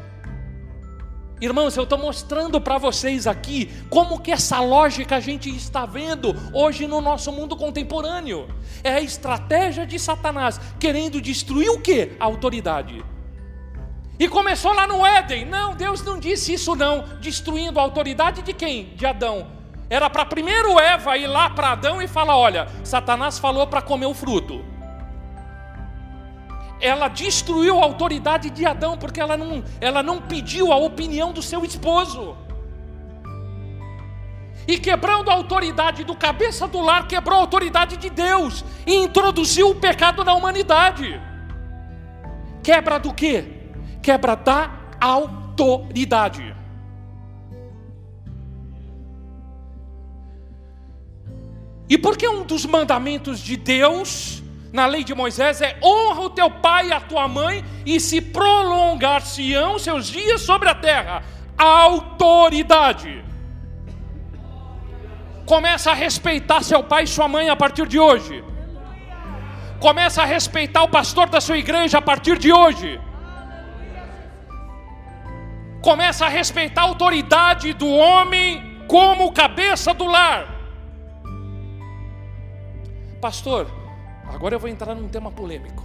Irmãos, eu estou mostrando para vocês aqui como que essa lógica a gente está vendo hoje no nosso mundo contemporâneo. É a estratégia de Satanás querendo destruir o que? A autoridade. E começou lá no Éden. Não, Deus não disse isso não, destruindo a autoridade de quem? De Adão. Era para primeiro Eva ir lá para Adão e falar: olha, Satanás falou para comer o fruto. Ela destruiu a autoridade de Adão porque ela não, ela não pediu a opinião do seu esposo. E quebrando a autoridade do cabeça do lar, quebrou a autoridade de Deus e introduziu o pecado na humanidade. Quebra do quê? quebra da autoridade. E porque um dos mandamentos de Deus na lei de Moisés é honra o teu pai e a tua mãe e se prolongar-se-ão seus dias sobre a terra. Autoridade. Começa a respeitar seu pai e sua mãe a partir de hoje. Começa a respeitar o pastor da sua igreja a partir de hoje começa a respeitar a autoridade do homem como cabeça do lar. Pastor, agora eu vou entrar num tema polêmico.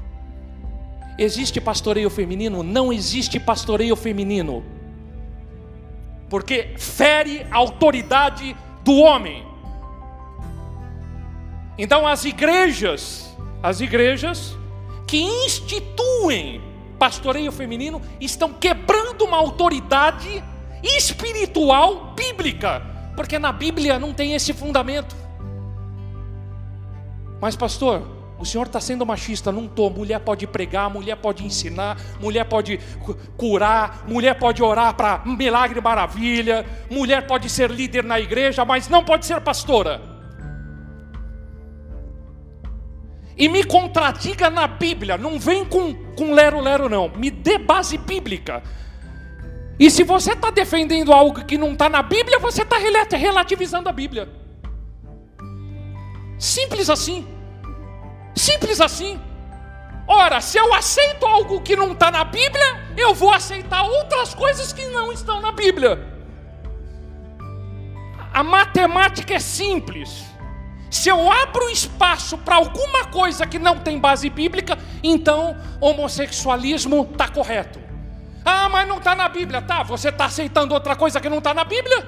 Existe pastoreio feminino? Não existe pastoreio feminino. Porque fere a autoridade do homem. Então as igrejas, as igrejas que instituem pastoreio feminino estão quebrando uma autoridade espiritual bíblica, porque na Bíblia não tem esse fundamento. Mas, pastor, o senhor está sendo machista, não estou. Mulher pode pregar, mulher pode ensinar, mulher pode curar, mulher pode orar para milagre maravilha, mulher pode ser líder na igreja, mas não pode ser pastora. e me contradiga na Bíblia, não vem com, com lero-lero, não, me dê base bíblica. E se você está defendendo algo que não está na Bíblia, você está relativizando a Bíblia. Simples assim. Simples assim. Ora, se eu aceito algo que não está na Bíblia, eu vou aceitar outras coisas que não estão na Bíblia. A matemática é simples. Se eu abro espaço para alguma coisa que não tem base bíblica, então homossexualismo está correto. Ah, mas não está na Bíblia. Tá, você está aceitando outra coisa que não está na Bíblia?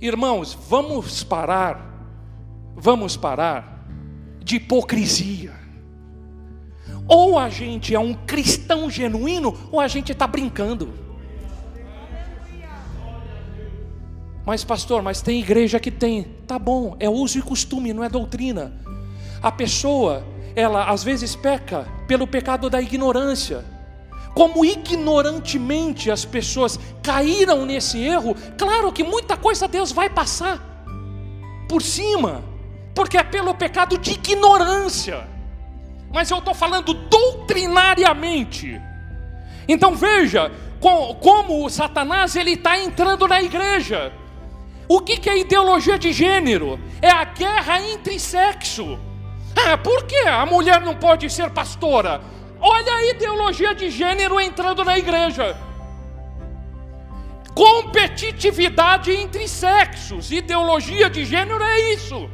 Irmãos, vamos parar, vamos parar de hipocrisia. Ou a gente é um cristão genuíno, ou a gente está brincando. Mas, pastor, mas tem igreja que tem. Tá bom, é uso e costume, não é doutrina. A pessoa, ela às vezes peca pelo pecado da ignorância. Como ignorantemente as pessoas caíram nesse erro, claro que muita coisa Deus vai passar por cima, porque é pelo pecado de ignorância. Mas eu estou falando doutrinariamente. Então veja como o Satanás ele está entrando na igreja. O que, que é ideologia de gênero? É a guerra entre sexo. Ah, por que a mulher não pode ser pastora? Olha a ideologia de gênero entrando na igreja. Competitividade entre sexos, ideologia de gênero é isso.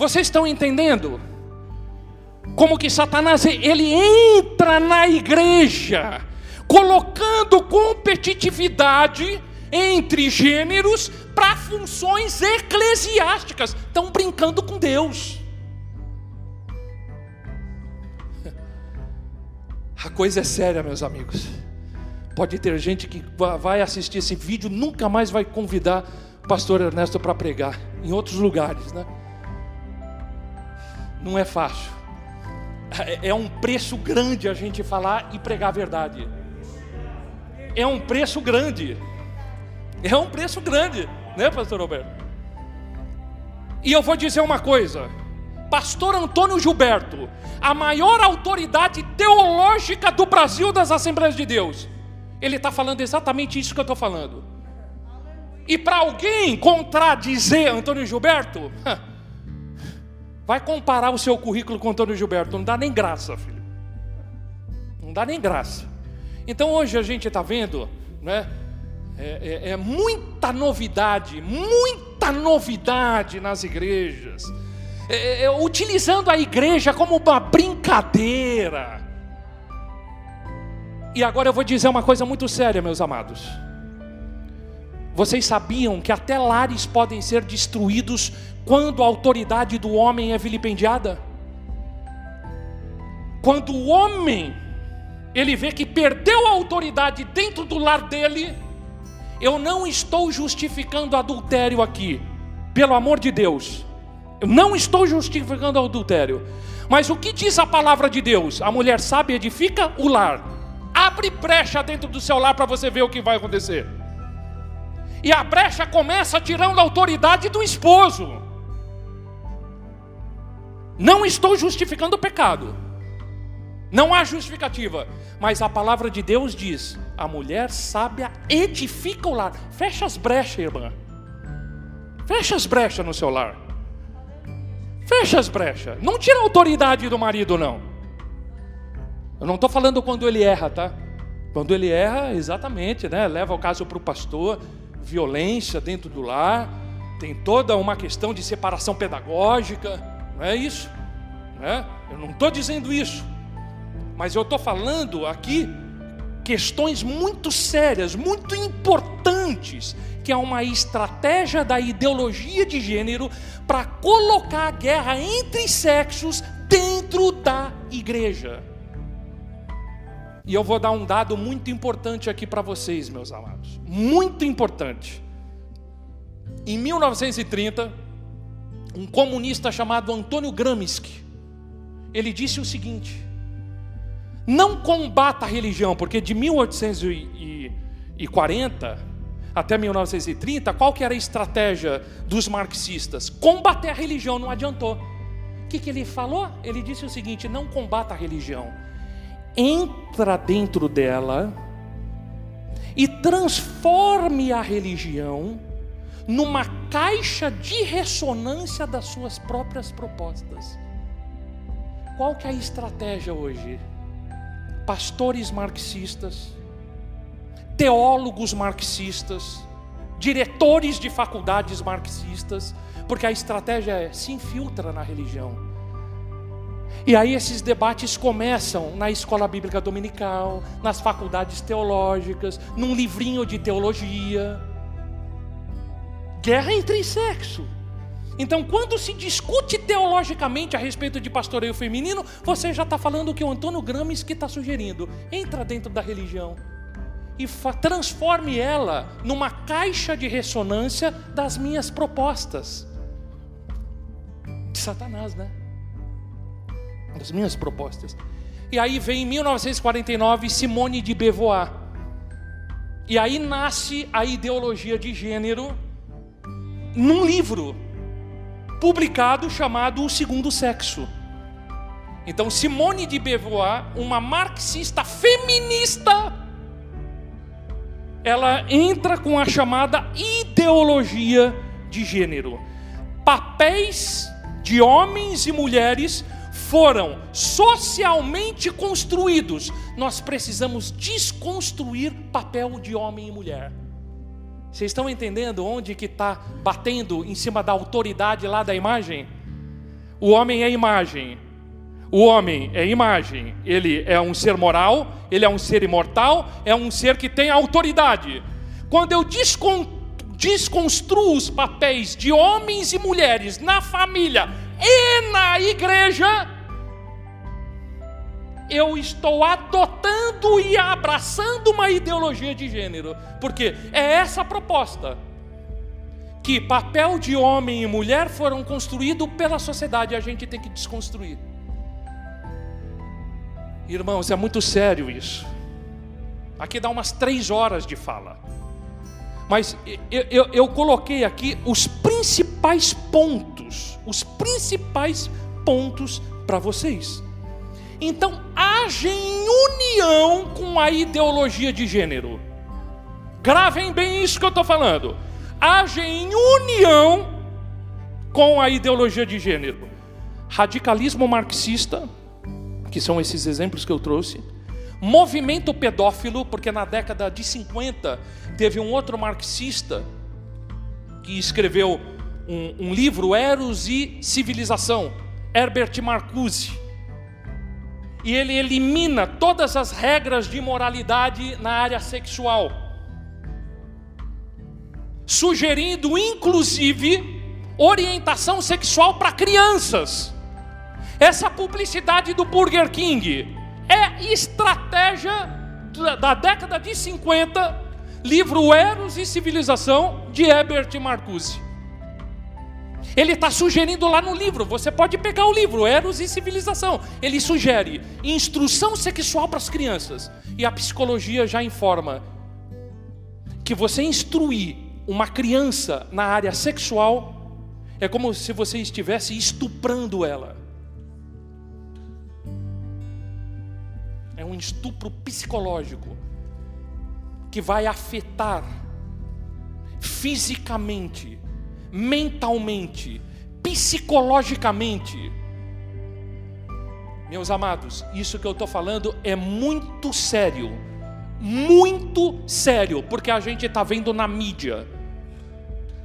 Vocês estão entendendo? Como que Satanás ele entra na igreja, colocando competitividade entre gêneros para funções eclesiásticas. Estão brincando com Deus. (laughs) A coisa é séria, meus amigos. Pode ter gente que vai assistir esse vídeo, nunca mais vai convidar o pastor Ernesto para pregar em outros lugares, né? Não é fácil. É, é um preço grande a gente falar e pregar a verdade. É um preço grande. É um preço grande, né, pastor Roberto? E eu vou dizer uma coisa: Pastor Antônio Gilberto, a maior autoridade teológica do Brasil das Assembleias de Deus, ele está falando exatamente isso que eu estou falando. E para alguém contradizer Antônio Gilberto, (laughs) vai comparar o seu currículo com Antônio Gilberto, não dá nem graça, filho. Não dá nem graça. Então hoje a gente está vendo, né? É, é, é muita novidade, muita novidade nas igrejas, é, é, utilizando a igreja como uma brincadeira. E agora eu vou dizer uma coisa muito séria, meus amados. Vocês sabiam que até lares podem ser destruídos quando a autoridade do homem é vilipendiada? Quando o homem ele vê que perdeu a autoridade dentro do lar dele, eu não estou justificando adultério aqui, pelo amor de Deus. Eu não estou justificando adultério. Mas o que diz a palavra de Deus? A mulher sábia edifica o lar. Abre brecha dentro do seu lar para você ver o que vai acontecer. E a brecha começa tirando a autoridade do esposo. Não estou justificando o pecado. Não há justificativa. Mas a palavra de Deus diz: a mulher sábia edifica o lar. Fecha as brechas, irmã. Fecha as brechas no seu lar. Fecha as brechas. Não tira a autoridade do marido, não. Eu não estou falando quando ele erra, tá? Quando ele erra, exatamente, né? Leva o caso para o pastor, violência dentro do lar, tem toda uma questão de separação pedagógica, não é isso? Né? Eu não estou dizendo isso. Mas eu estou falando aqui questões muito sérias, muito importantes, que é uma estratégia da ideologia de gênero para colocar a guerra entre sexos dentro da igreja. E eu vou dar um dado muito importante aqui para vocês, meus amados. Muito importante. Em 1930, um comunista chamado Antônio Gramsci, ele disse o seguinte: não combata a religião, porque de 1840 até 1930, qual que era a estratégia dos marxistas? Combater a religião, não adiantou. O que, que ele falou? Ele disse o seguinte: não combata a religião, entra dentro dela e transforme a religião numa caixa de ressonância das suas próprias propostas. Qual que é a estratégia hoje? pastores marxistas, teólogos marxistas, diretores de faculdades marxistas, porque a estratégia é se infiltra na religião, E aí esses debates começam na escola bíblica dominical, nas faculdades teológicas, num livrinho de teologia. Guerra entre sexo. Então, quando se discute teologicamente a respeito de pastoreio feminino, você já está falando o que o Antônio Gramsci está sugerindo. Entra dentro da religião e transforme ela numa caixa de ressonância das minhas propostas. De Satanás, né? Das minhas propostas. E aí vem em 1949 Simone de Beauvoir. E aí nasce a ideologia de gênero num livro publicado chamado O Segundo Sexo. Então, Simone de Beauvoir, uma marxista feminista, ela entra com a chamada ideologia de gênero. Papéis de homens e mulheres foram socialmente construídos. Nós precisamos desconstruir papel de homem e mulher. Vocês estão entendendo onde que está batendo em cima da autoridade lá da imagem? O homem é imagem. O homem é imagem. Ele é um ser moral, ele é um ser imortal, é um ser que tem autoridade. Quando eu descon desconstruo os papéis de homens e mulheres na família e na igreja, eu estou adotando e abraçando uma ideologia de gênero, porque é essa a proposta. Que papel de homem e mulher foram construídos pela sociedade, a gente tem que desconstruir. Irmãos, é muito sério isso. Aqui dá umas três horas de fala. Mas eu, eu, eu coloquei aqui os principais pontos, os principais pontos para vocês. Então, age em união com a ideologia de gênero. Gravem bem isso que eu estou falando. Age em união com a ideologia de gênero. Radicalismo marxista, que são esses exemplos que eu trouxe. Movimento pedófilo, porque na década de 50 teve um outro marxista que escreveu um, um livro, Eros e Civilização, Herbert Marcuse e ele elimina todas as regras de moralidade na área sexual, sugerindo inclusive orientação sexual para crianças. Essa publicidade do Burger King é estratégia da década de 50, livro Eros e Civilização de Herbert Marcuse. Ele está sugerindo lá no livro, você pode pegar o livro, Eros e Civilização. Ele sugere instrução sexual para as crianças. E a psicologia já informa que você instruir uma criança na área sexual é como se você estivesse estuprando ela. É um estupro psicológico que vai afetar fisicamente mentalmente, psicologicamente. Meus amados, isso que eu estou falando é muito sério, muito sério, porque a gente está vendo na mídia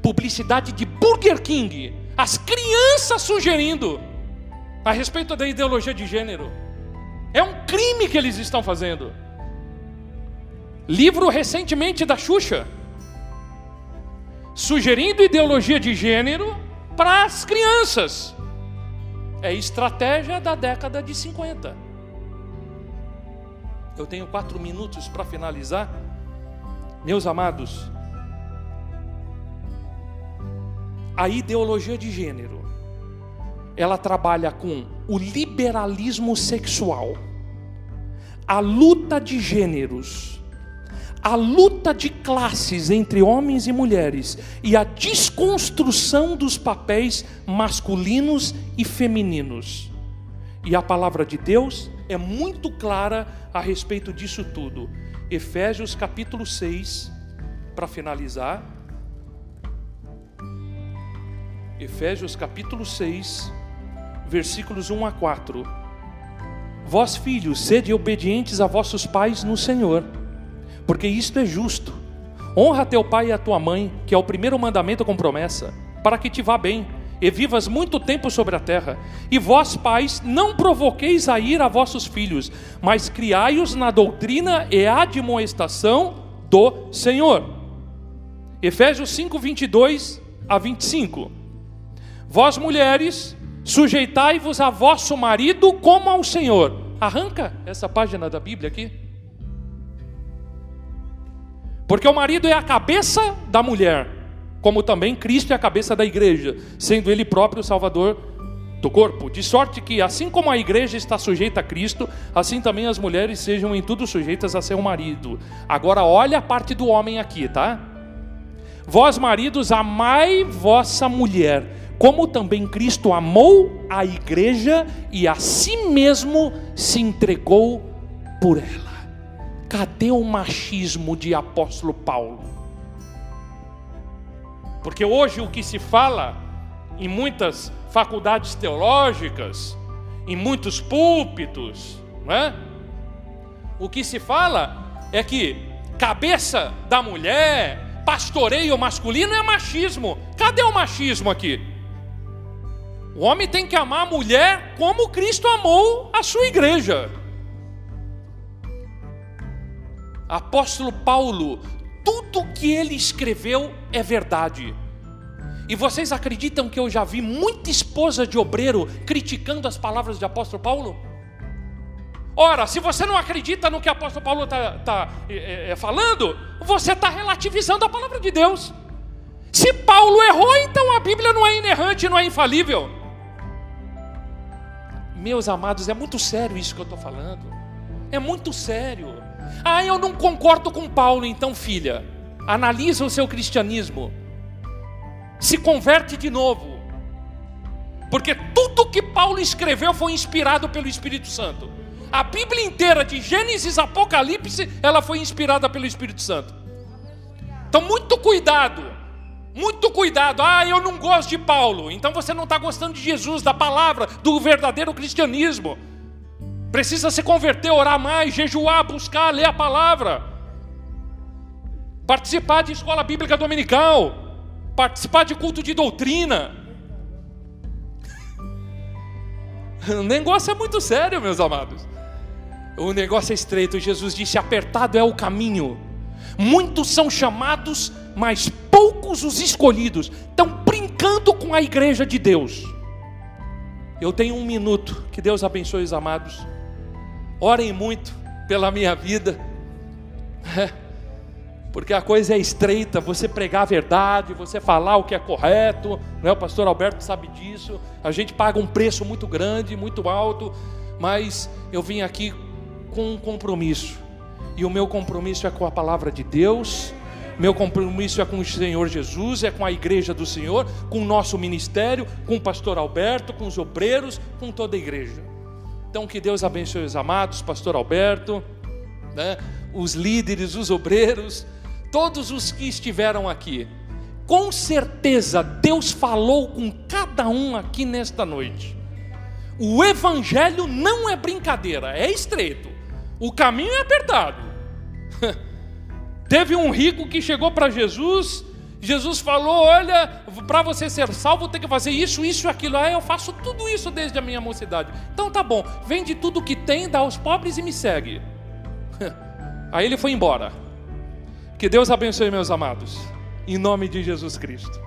publicidade de Burger King, as crianças sugerindo a respeito da ideologia de gênero. É um crime que eles estão fazendo. Livro recentemente da Xuxa sugerindo ideologia de gênero para as crianças. É estratégia da década de 50. Eu tenho quatro minutos para finalizar. Meus amados, a ideologia de gênero, ela trabalha com o liberalismo sexual, a luta de gêneros, a luta de classes entre homens e mulheres e a desconstrução dos papéis masculinos e femininos. E a palavra de Deus é muito clara a respeito disso tudo. Efésios capítulo 6, para finalizar. Efésios capítulo 6, versículos 1 a 4. Vós, filhos, sede obedientes a vossos pais no Senhor porque isto é justo. Honra teu pai e a tua mãe, que é o primeiro mandamento com promessa, para que te vá bem e vivas muito tempo sobre a terra. E vós, pais, não provoqueis a ir a vossos filhos, mas criai-os na doutrina e admoestação do Senhor. Efésios 5, 22 a 25. Vós, mulheres, sujeitai-vos a vosso marido como ao Senhor. Arranca essa página da Bíblia aqui. Porque o marido é a cabeça da mulher como também Cristo é a cabeça da igreja, sendo ele próprio o Salvador do corpo. De sorte que, assim como a igreja está sujeita a Cristo, assim também as mulheres sejam em tudo sujeitas a seu marido. Agora, olha a parte do homem aqui, tá? Vós, maridos, amai vossa mulher, como também Cristo amou a igreja e a si mesmo se entregou por ela. Cadê o machismo de apóstolo Paulo? Porque hoje o que se fala em muitas faculdades teológicas, em muitos púlpitos, é? O que se fala é que cabeça da mulher, pastoreio masculino é machismo. Cadê o machismo aqui? O homem tem que amar a mulher como Cristo amou a sua igreja. Apóstolo Paulo tudo que ele escreveu é verdade. E vocês acreditam que eu já vi muita esposa de obreiro criticando as palavras de apóstolo Paulo? Ora, se você não acredita no que o apóstolo Paulo está tá, é, é, falando, você está relativizando a palavra de Deus. Se Paulo errou, então a Bíblia não é inerrante, não é infalível. Meus amados, é muito sério isso que eu estou falando. É muito sério. Ah, eu não concordo com Paulo, então, filha, analisa o seu cristianismo, se converte de novo, porque tudo que Paulo escreveu foi inspirado pelo Espírito Santo. A Bíblia inteira, de Gênesis a Apocalipse, ela foi inspirada pelo Espírito Santo. Então, muito cuidado, muito cuidado. Ah, eu não gosto de Paulo, então você não está gostando de Jesus, da palavra, do verdadeiro cristianismo. Precisa se converter, orar mais, jejuar, buscar, ler a palavra. Participar de escola bíblica dominical. Participar de culto de doutrina. (laughs) O negócio é muito sério, meus amados. O negócio é estreito. Jesus disse: apertado é o caminho. Muitos são chamados, mas poucos os escolhidos. Estão brincando com a igreja de Deus. Eu tenho um minuto. Que Deus abençoe os amados. Orem muito pela minha vida. Porque a coisa é estreita, você pregar a verdade, você falar o que é correto, né? o pastor Alberto sabe disso. A gente paga um preço muito grande, muito alto, mas eu vim aqui com um compromisso. E o meu compromisso é com a palavra de Deus, meu compromisso é com o Senhor Jesus, é com a igreja do Senhor, com o nosso ministério, com o pastor Alberto, com os obreiros, com toda a igreja. Então, que Deus abençoe os amados, Pastor Alberto, né, os líderes, os obreiros, todos os que estiveram aqui. Com certeza, Deus falou com cada um aqui nesta noite. O Evangelho não é brincadeira, é estreito. O caminho é apertado. (laughs) Teve um rico que chegou para Jesus Jesus falou: olha, para você ser salvo tem que fazer isso, isso e aquilo. Ah, eu faço tudo isso desde a minha mocidade. Então tá bom, vende tudo que tem, dá aos pobres e me segue. (laughs) Aí ele foi embora. Que Deus abençoe, meus amados, em nome de Jesus Cristo.